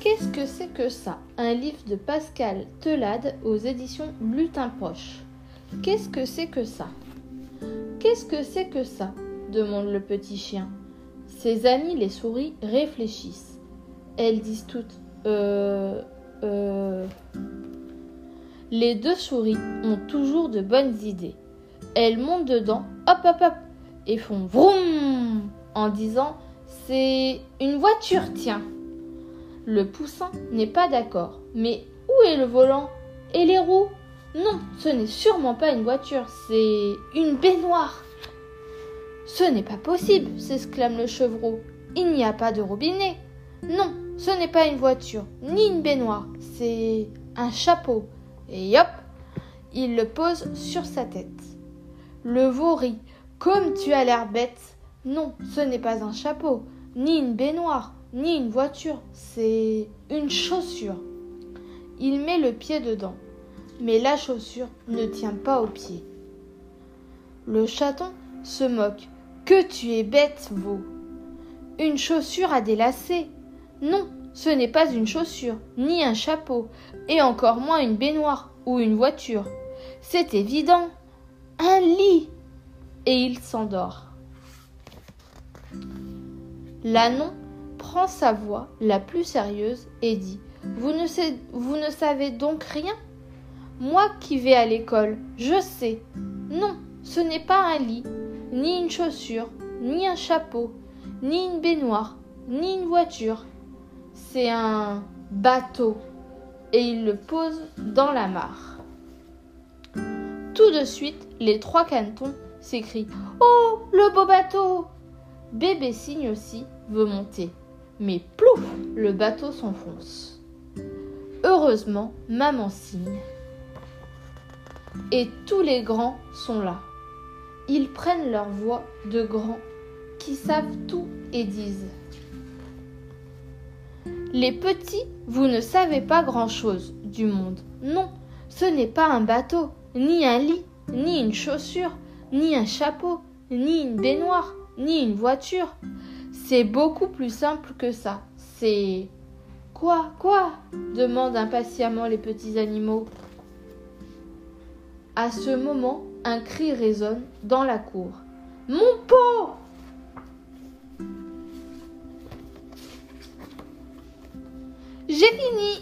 Qu'est-ce que c'est que ça? Un livre de Pascal Telade aux éditions Lutin Poche. Qu'est-ce que c'est que ça? Qu'est-ce que c'est que ça? demande le petit chien. Ses amis, les souris, réfléchissent. Elles disent toutes Euh. Euh. Les deux souris ont toujours de bonnes idées. Elles montent dedans, hop hop hop, et font vroom en disant C'est une voiture, tiens. Le poussin n'est pas d'accord. Mais où est le volant Et les roues? Non, ce n'est sûrement pas une voiture, c'est une baignoire. Ce n'est pas possible, s'exclame le chevreau. Il n'y a pas de robinet. Non, ce n'est pas une voiture, ni une baignoire, c'est un chapeau. Et hop, il le pose sur sa tête. Le veau rit. Comme tu as l'air bête. Non, ce n'est pas un chapeau, ni une baignoire, ni une voiture, c'est une chaussure. Il met le pied dedans, mais la chaussure ne tient pas au pied. Le chaton se moque. Que tu es bête, veau. Une chaussure a des lacets. Non, ce n'est pas une chaussure, ni un chapeau, et encore moins une baignoire ou une voiture. C'est évident. Un lit. Et il s'endort. L'anon prend sa voix la plus sérieuse et dit vous ne, vous ne savez donc rien? Moi qui vais à l'école, je sais. Non, ce n'est pas un lit, ni une chaussure, ni un chapeau, ni une baignoire, ni une voiture. C'est un bateau. Et il le pose dans la mare. Tout de suite, les trois cantons s'écrient Oh, le beau bateau Bébé signe aussi veut monter. Mais plouf Le bateau s'enfonce. Heureusement, maman signe. Et tous les grands sont là. Ils prennent leur voix de grands qui savent tout et disent Les petits, vous ne savez pas grand-chose du monde. Non, ce n'est pas un bateau, ni un lit, ni une chaussure, ni un chapeau, ni une baignoire, ni une voiture. C'est beaucoup plus simple que ça. C'est... Quoi Quoi? demandent impatiemment les petits animaux. À ce moment, un cri résonne dans la cour. Mon pot J'ai fini